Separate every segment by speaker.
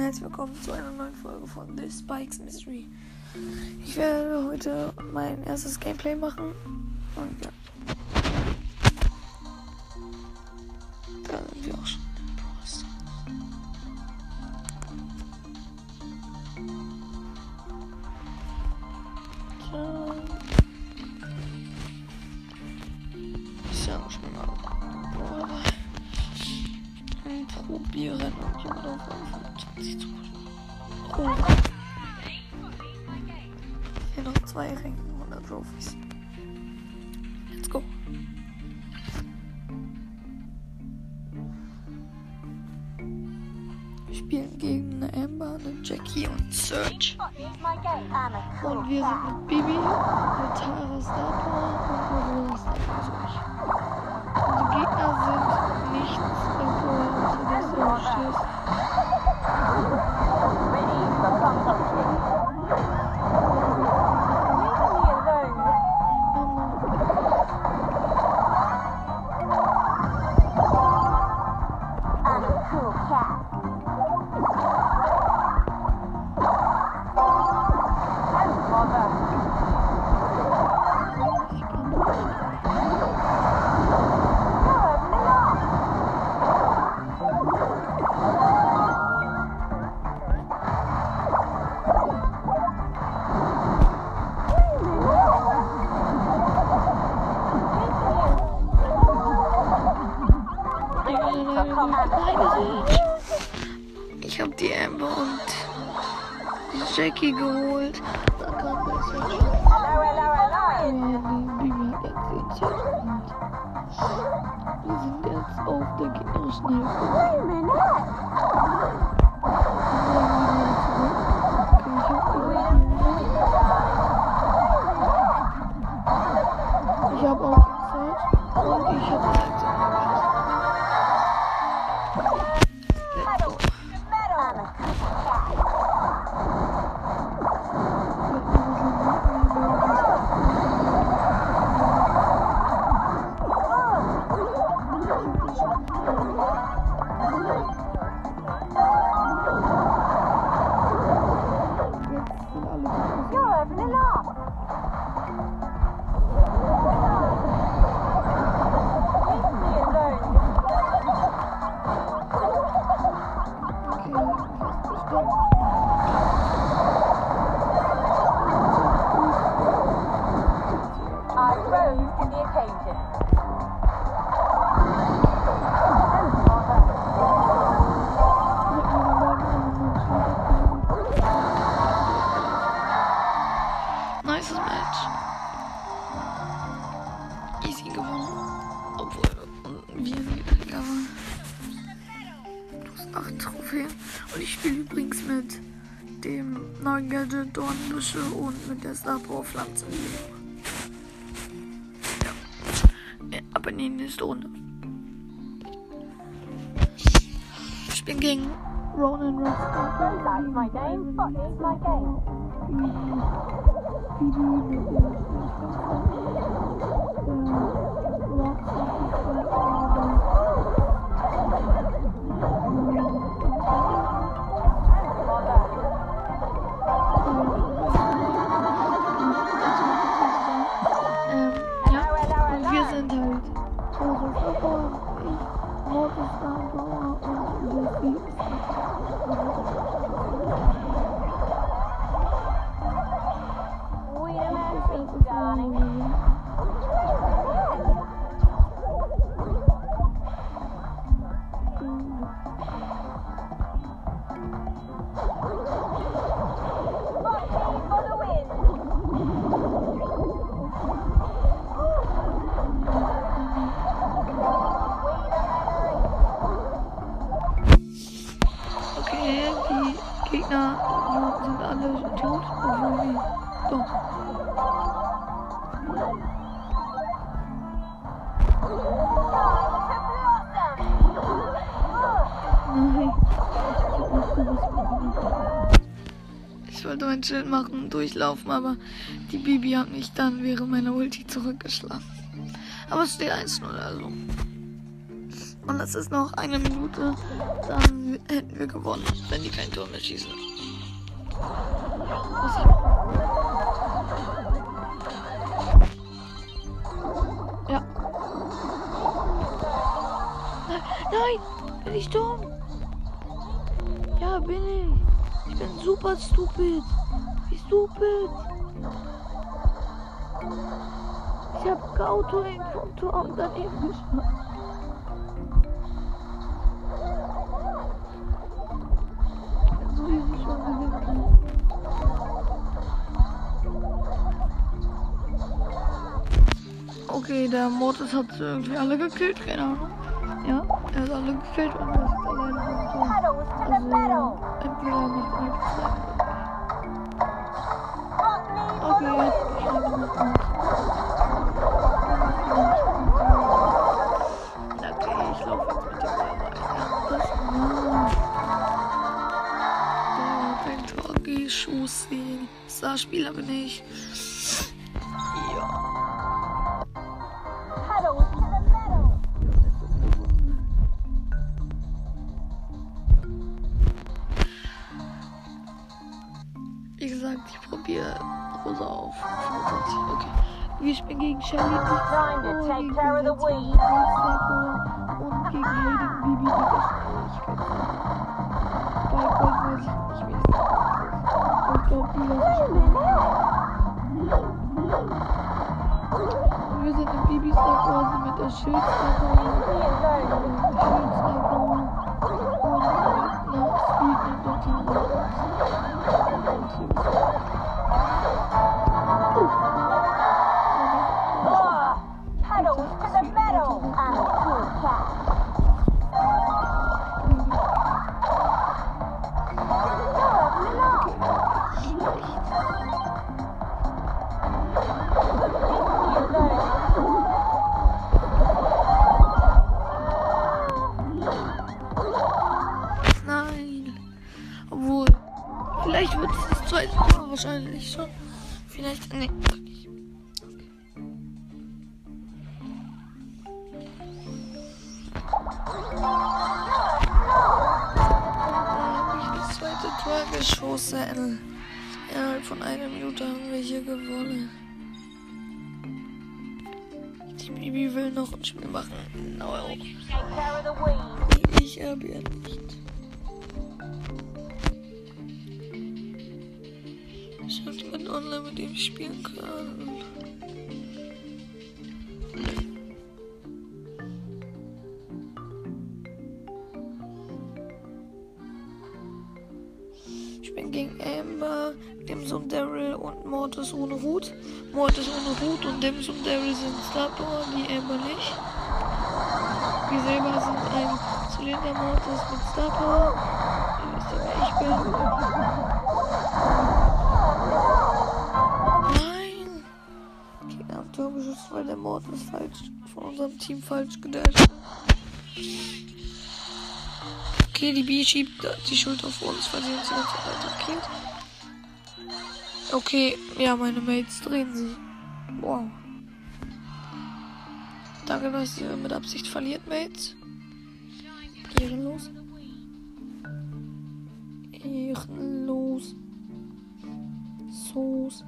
Speaker 1: herzlich willkommen zu einer neuen Folge von The Spikes Mystery. Ich werde heute mein erstes Gameplay machen und ja. minutes of the game. Oh. Wait a minute! Büsche und mit der Star-Power-Pflanze. Ja. Aber in die nächste Runde. Ich bin gegen Ronan Rothstar. durchlaufen, aber die Bibi hat mich dann während meiner Ulti zurückgeschlagen. Aber es steht 1-0 also. Und das ist noch eine Minute, dann hätten wir gewonnen, wenn die kein Tor mehr schießen. Ja. Nein, bin ich dumm? Ja, bin ich. Ich bin super stupid. Stupid. Ich hab Auto vom Tor und daneben geschossen. So schon. Okay, der Mortis hat irgendwie alle gekillt, keine Ahnung. Ja, er hat alle gekillt und er ist alleine. Also, entweder macht er Starspieler bin ich. Ja.
Speaker 2: Metal.
Speaker 1: Wie gesagt, ich probiere Rosa auf 25. Okay. Wir spielen gegen Shelly.
Speaker 2: Take
Speaker 1: gegen Und gegen Hayden Bibi die Geschwindigkeit. Bei Gold weiß ich nicht, wie es ist. Wir sind in Bibis Sapo mit der Schildsapo. Und Schildsapo. Und mit einer Speed und Dotterin.
Speaker 2: Ah,
Speaker 1: wahrscheinlich schon. Vielleicht. Nee. geschossen. Innerhalb von einer Minute haben wir hier gewonnen. Die Bibi will noch ein Spiel machen. No. Ich habe ja nicht. Spielen kann. Ich bin gegen Amber, Sohn Daryl und Mortis ohne Hut. Mortis ohne Hut und dem Sohn Daryl sind Starpower, die Amber nicht. Wir selber sind ein Zylindermortis mit Star Power. Ihr wisst ja, wer ich bin. Tor geschossen, weil der Mortis falsch von unserem Team falsch gedacht. Okay, die B schiebt die Schuld auf uns, weil sie uns die ganze Zeit. Okay, ja, meine Mates drehen sie. Wow. Danke, dass ihr mit Absicht verliert, Mates. Ehrenlos. Ehrenlos. Soos.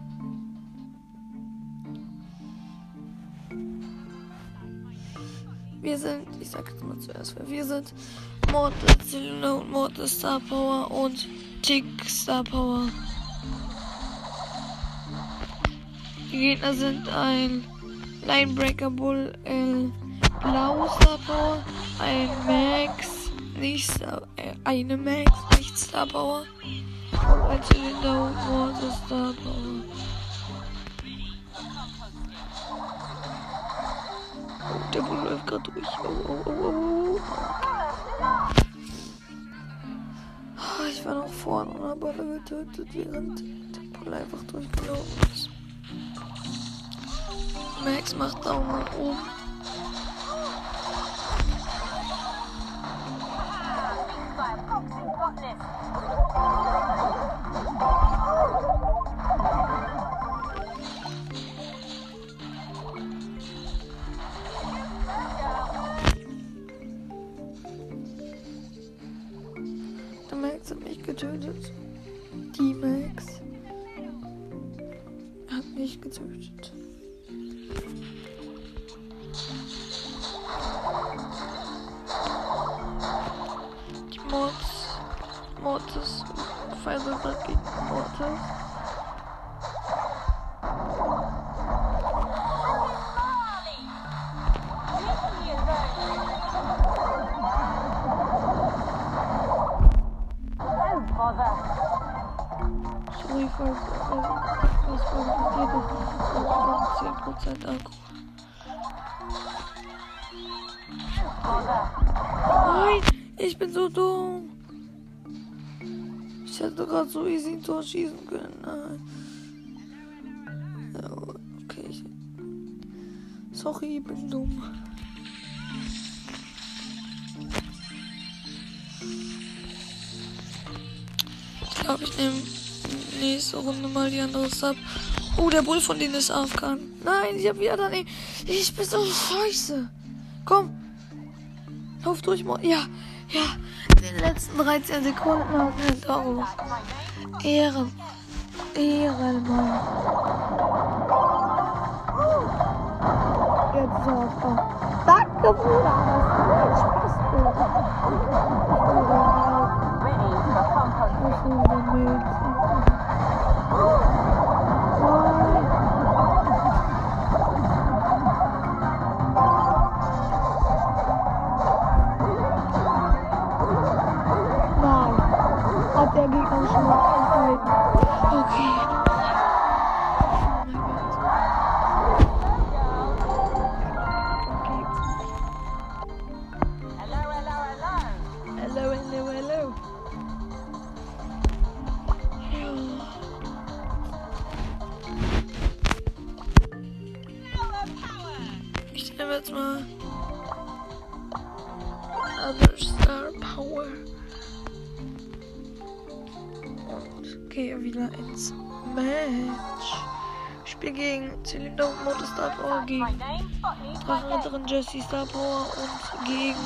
Speaker 1: Wir sind, ich sag jetzt mal zuerst, wer wir sind. Mortis Zylinder und Mortis Star Power und Tick Star Power. Die Gegner sind ein Linebreaker Bull L Blau Star Power, ein Max, nicht Star, äh, eine Max, nicht Star Power und ein Zylinder und Mortis Star Power. Der Bull läuft gerade durch. Oh, oh, oh, oh, oh. Ich war noch vorne und habe alle getötet, während der Bull einfach durchgelaufen ist. Max macht Daumen nach oben. Hat mich getötet. Die Max hat mich getötet. Die Mods. Mortis. Feuerwehr gegen Mortis. Ich habe 10% Akku.
Speaker 2: Bother.
Speaker 1: Nein, ich bin so dumm. Ich hätte gerade so easy ein Tor schießen können. Nein. Ja, okay. Sorry, ich bin dumm. Ich glaube, ich nehme nächste Runde mal die andere Sub. Oh, der Bull von denen ist AFK. Nein, ich habe wieder daneben. Ich bin so scheiße. Komm. Lauf durch, Mo Ja, ja. In den letzten 13 Sekunden hat er daraus. Ehre. Ehrenmann. Jetzt ist er AFK. Danke, Bruder. Das ist Spaß,
Speaker 2: Ready for composting.
Speaker 1: Nein. Hat der Gegner schon mal Okay. Gehe wieder ins Match. Ich spiele gegen Zylinder und Motor Star Power, gegen. Drachenritterin Jessie Star Power und gegen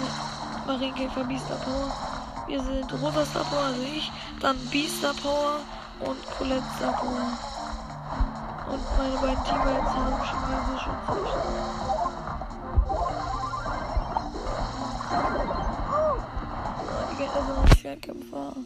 Speaker 1: Marienkäfer B Star Power. Wir sind Rosa Star Power, also ich, dann B Star Power und Colette Star Power. Und meine beiden Teammates haben chinesische und Zeichen. Die Gegner sind Schwertkämpfer.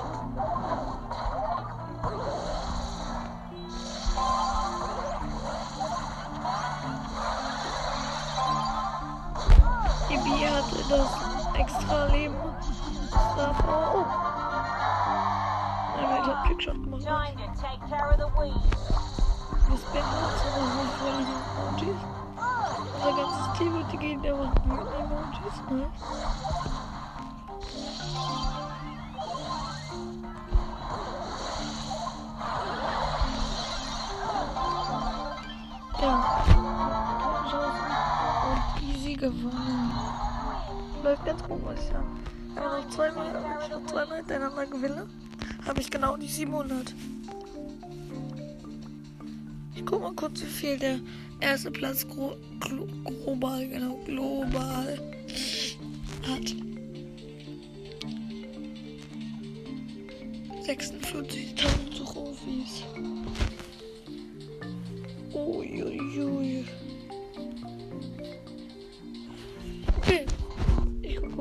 Speaker 1: Die Bi hatte das extra Leben. Star Power. Oh. Nein, ich hab Trickshot gemacht.
Speaker 2: Time to take care of the weeds.
Speaker 1: Wir spenden uns in unseren fröhlichen Emojis. Unser ganzes Team und die gehen der macht wütende Emojis. Ne? Ja. Und easy gewonnen. Läuft ganz gut, muss. Wenn noch zweimal, wenn ich zweimal hintereinander gewinne, habe ich genau die 700. Ich guck mal kurz, wie viel der erste Platz gro glo global, genau, global hat. 46.000 Trophys.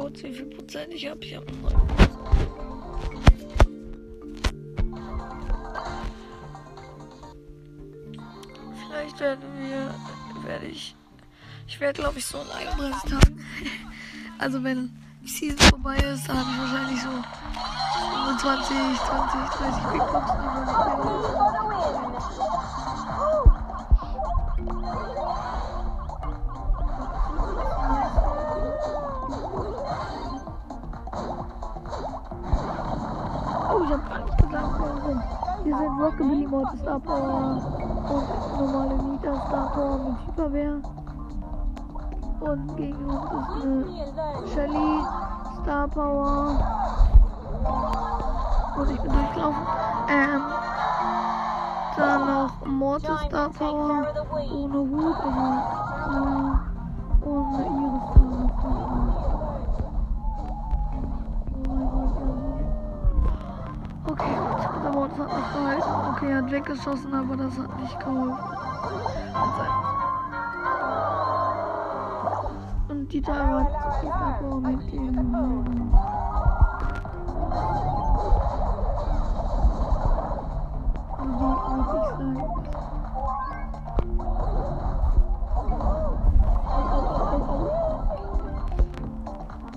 Speaker 1: Kurz, wie viel Prozent ich habe. Ich habe noch Vielleicht werden wir, werde ich, ich werde glaube ich so in 31 Tagen, also wenn die Season vorbei ist, dann habe ich wahrscheinlich so 25, 20, 30 Big Boxen sind Rockabilly Mod Star Power und normale Nita Star Power mit Hyperwehr. Und gegen uns ist eine. Shelly, Star Power. Und ich bin durchgelaufen. Ähm, dann noch Mortis Star Power. Ohne Hut, aber äh, Mortis hat noch gehalten. Okay, er hat weggeschossen, aber das hat nicht geholfen. Und die Tara hat Star Power mit dem.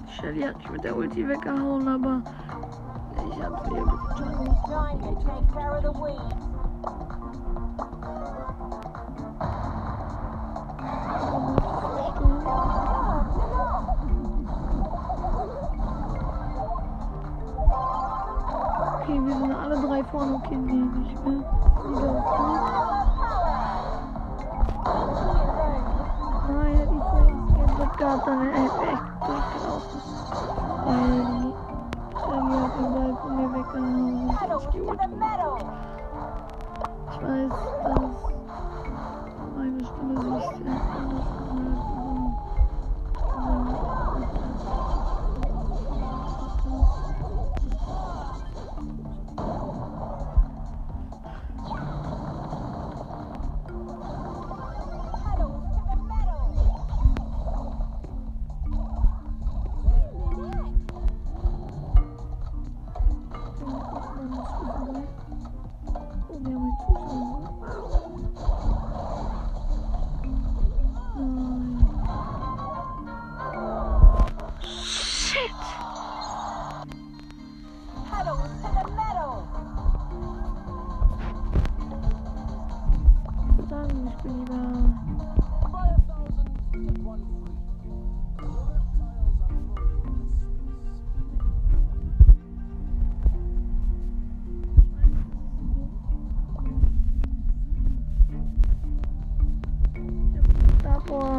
Speaker 1: Shelly hat mich mit der Ulti weggehauen, aber ich hab sie jetzt
Speaker 2: Time to take care of the weed.
Speaker 1: Okay, wir sind alle drei vorne. Okay, nee, nicht mehr. Nein, ich vorhin gescannt gehabt, dann ich die
Speaker 2: metal.
Speaker 1: Ich weiß, dass meine Stimme sich sehr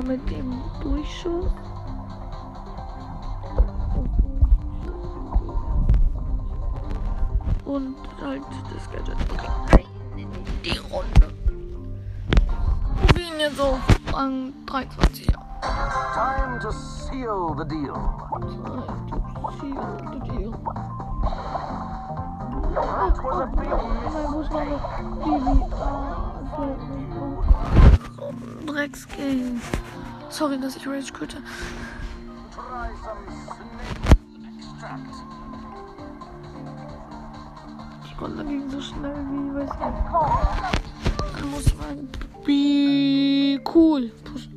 Speaker 1: mit dem Durchschuss. Und halt das Gadget. Okay, rein in die Runde. Probieren jetzt auf Rang 23. Ja.
Speaker 3: Time to seal the deal. That was a big miss.
Speaker 1: Nein, wo ist meine Bibi? Ah, okay. So ein Drecksgame. Sorry, dass ich Rage quitte. Die Runde ging so schnell wie, weiß nicht. Dann muss man. Wie cool. Push.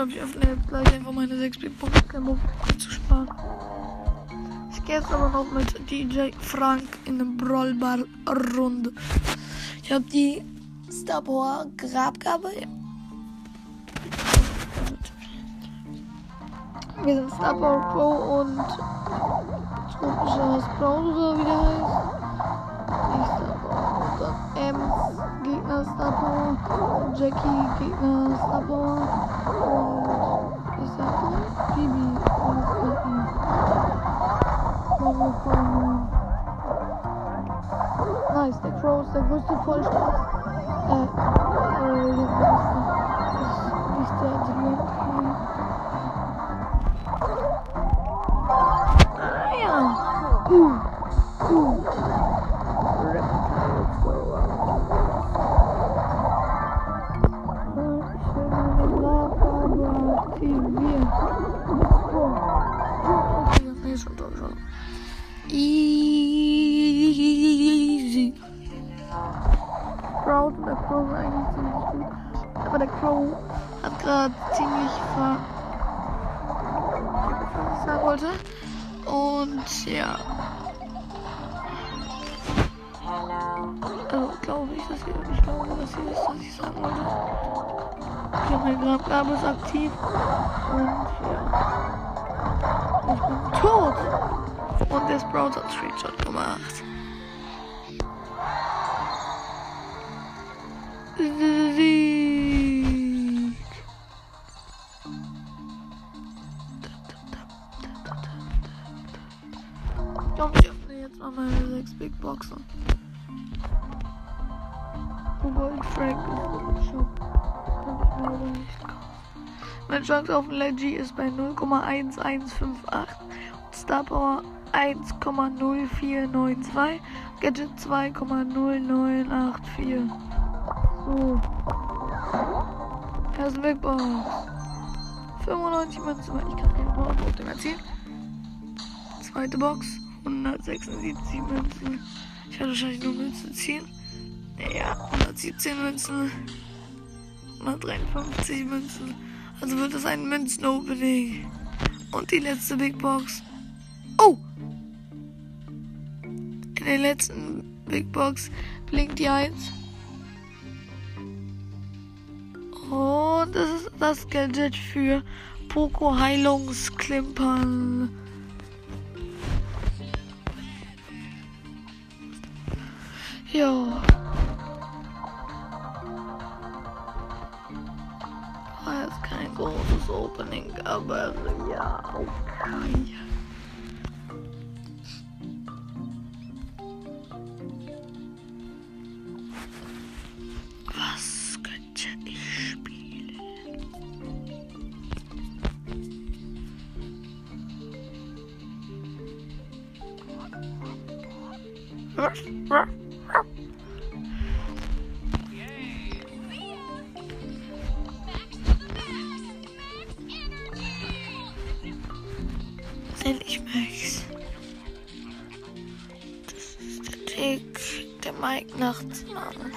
Speaker 1: Glaube, ich öffne jetzt gleich einfach meine 6 Big Punkte, mehr zu sparen. Ich gehe jetzt aber noch mit DJ Frank in eine Brawlbar Runde. Ich habe die Star Power Grabgabe. Wir sind Star Pro und tropischer Sprout oder wie der heißt. Ems Gegner Star Power. Jackie Gegner Star Power. Und ich sag mal, Bibi und Quentin. Level von Nice, der Crow ist der größte Vollstart. Äh, äh, der größte. Ist nicht sehr intelligent. Dass hier ist, was ich sagen wollte. Habe mein Grabgabe ist aktiv. Und ja. Ich bin tot. Und der Sprout hat Screenshot gemacht. Mein Chance auf ein Leggy ist bei 0,1158. Star Power 1,0492. Gadget 2,0984. So. Erste Big Box. 95 Münzen, weil ich kann kein Powervoting erzielen. Zweite Box. 176 Münzen. Ich werde wahrscheinlich nur Münzen ziehen. Ja, 117 Münzen. 153 Münzen. Also wird es ein Münzen-Opening. Und die letzte Big Box. Oh! In der letzten Big Box blinkt die 1. Und das ist das Gadget für Poco Heilungsklimpern. Ja. Großes Opening, aber ja, okay. Nenn ich Max. Das ist der Tick, der Mike Nachtsmann.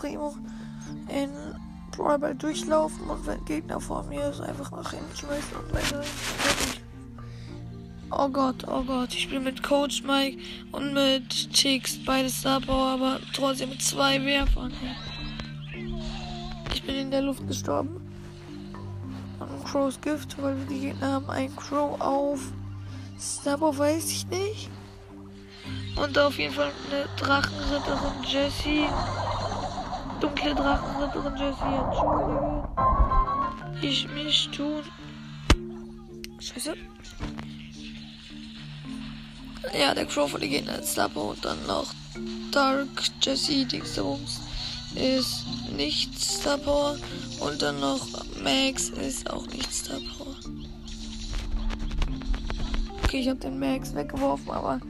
Speaker 1: Primo in Brawlball durchlaufen und wenn Gegner vor mir ist, einfach nach hinten schmeißen und weiter. Oh Gott, oh Gott. Ich bin mit Coach Mike und mit Chicks, beides Star aber trotzdem mit zwei Werfern. Ich bin in der Luft gestorben. Und Crows Gift, weil die Gegner haben einen Crow auf Star weiß ich nicht. Und auf jeden Fall eine Drachenritterin Jessie. Dunkle Drachenritterin Jessie, entschuldige. Ich mich tun. Scheiße. Ja, der den Gegner ist Stabber und dann noch Dark Jessie Dingsbums ist nicht Star Power und dann noch Max ist auch nicht Star Power. Okay, ich habe den Max weggeworfen, aber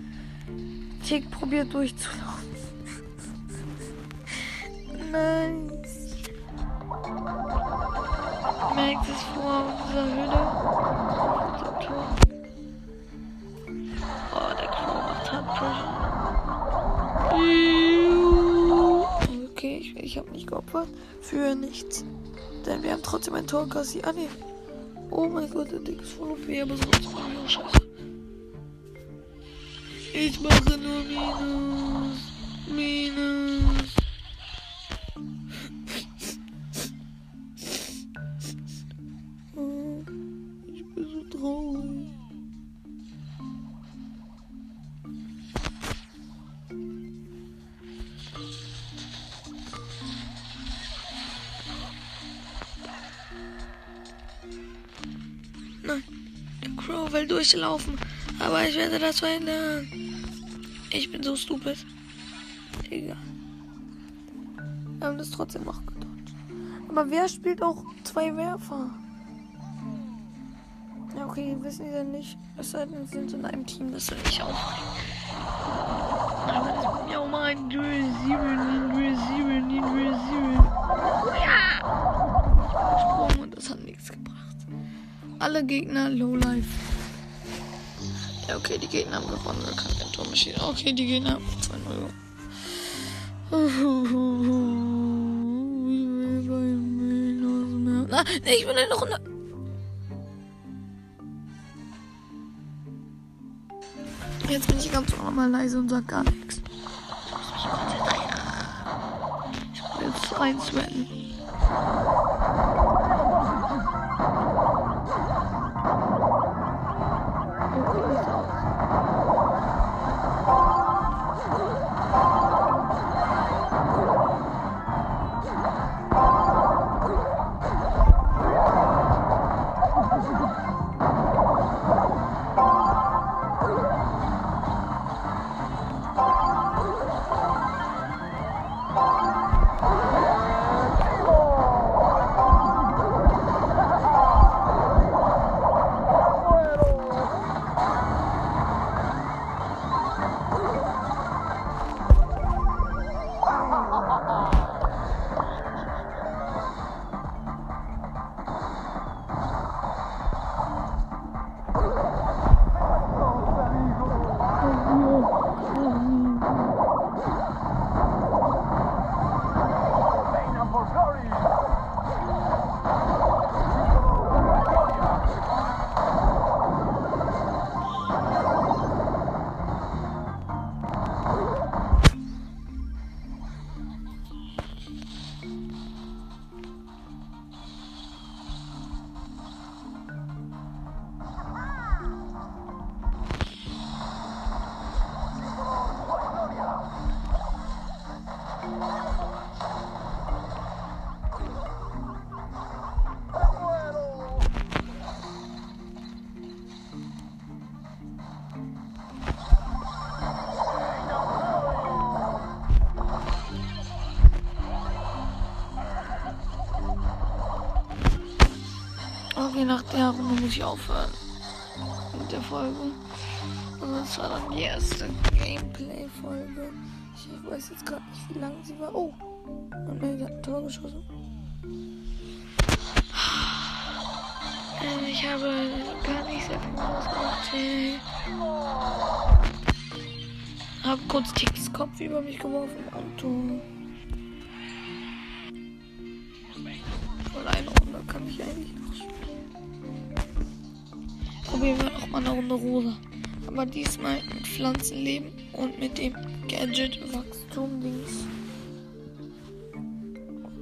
Speaker 1: Tick probiert durchzulaufen. Nice. Max ist vor unserer Tor. Oh, der Crow macht. Okay, ich, ich habe nicht geopfert. Für nichts. Denn wir haben trotzdem ein Tor kassiert. Ah, nee. Oh mein Gott, der Dick ist voll OP, aber sonst war mir auch scheiße. Ich mache nur Minus. Minus. Schlachtfeld durchlaufen. Aber ich werde das verhindern. Ich bin so stupid. Egal. Wir haben das trotzdem noch gedodgt. Aber wer spielt auch zwei Werfer? Ja, okay, wissen die denn nicht. Es sei denn, sind in einem Team, das soll ich auch. Aber das ist ja auch mal ein Duel 7, Duel 7, Duel 7. Ja! Sprung und das hat nichts gebracht. Alle Gegner Lowlife. Ja, okay, die Gegner haben gewonnen. Wir können kein Tor mehr schießen. Okay, die Gegner haben 2-0. Na, nee, ich bin in der Runde. Jetzt bin ich ganz normal leise und sag gar nichts. Ich muss mich konzentrieren. Ich muss jetzt rein sweaten. Okay, nach der Runde muss ich aufhören. Mit der Folge. Also das war dann die erste Gameplay-Folge. Ich weiß jetzt gerade nicht, wie lang sie war. Oh! Und sie hat ein Tor geschossen. Äh, Ich habe gar nicht sehr viel ausgemacht. Hey. Hab kurz Kicks Kopf über mich geworfen Tor. Voll eine Runde kann ich eigentlich noch spielen. Probieren wir noch mal eine Runde rosa. Aber diesmal mit Pflanzenleben und mit dem Gadget zombies.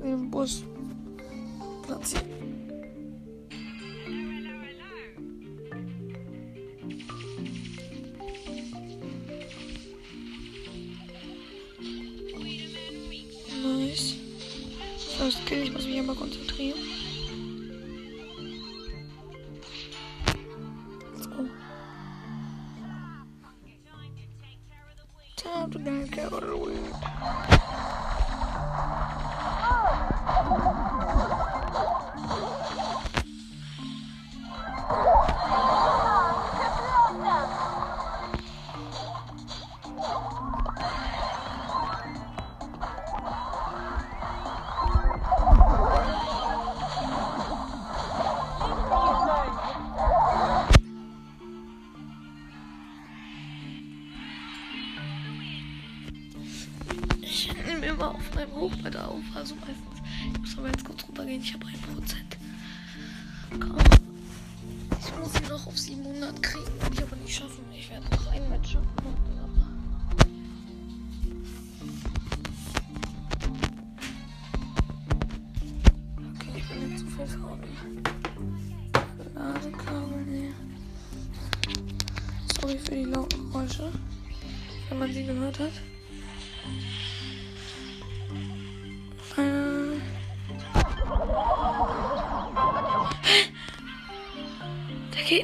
Speaker 1: Im Bus platziert. Immer auf meinem Hochbett auf, also meistens. Ich muss aber jetzt kurz runtergehen, ich habe 1%. Komm. Ich muss ihn noch auf 700 kriegen, werde ich aber nicht schaffen. Ich werde noch ein Match schaffen. Okay, ich bin jetzt zu viel vorne. Ladekabel, nee. Sorry für die lauten wenn man sie gehört hat.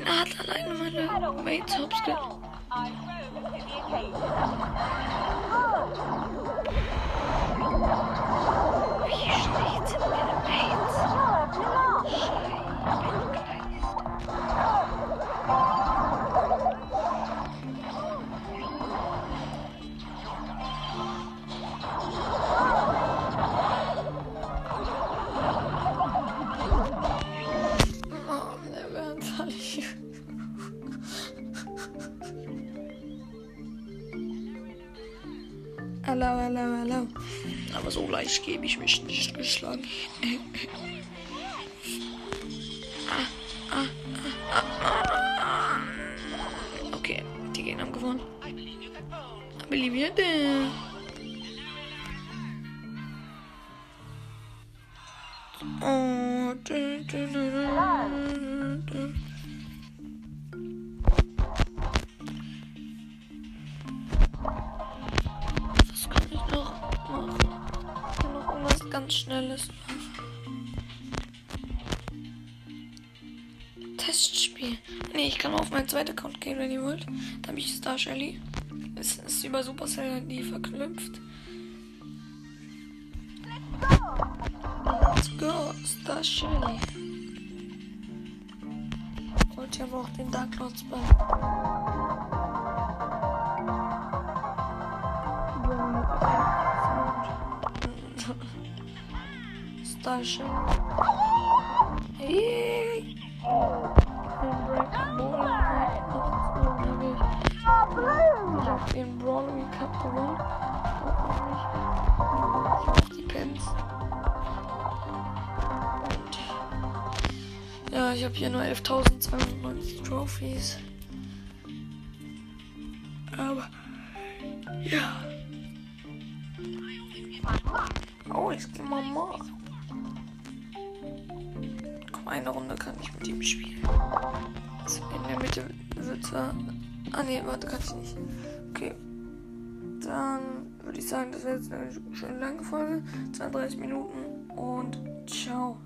Speaker 1: Hat alleine meine Mates hops Hallo, hallo, hallo. Aber so leicht gebe ich mich nicht geschlagen. Star Shelly. Es ist über Supercell die verknüpft. Let's go, Star Shelly. Wollte aber auch den Dark Lords bei. Star Shelly. Hey. Cup gewonnen. Ich hab die Pens. Und ja, ich habe hier nur 11.290 Trophies. Aber ja. Oh, ich geh mal mal. Komm, eine Runde kann ich mit ihm spielen. In der Mitte wird er. Ah ne, warte, kann ich nicht. Ich sagen, das wäre jetzt eine schön lange Folge. 32 Minuten und ciao.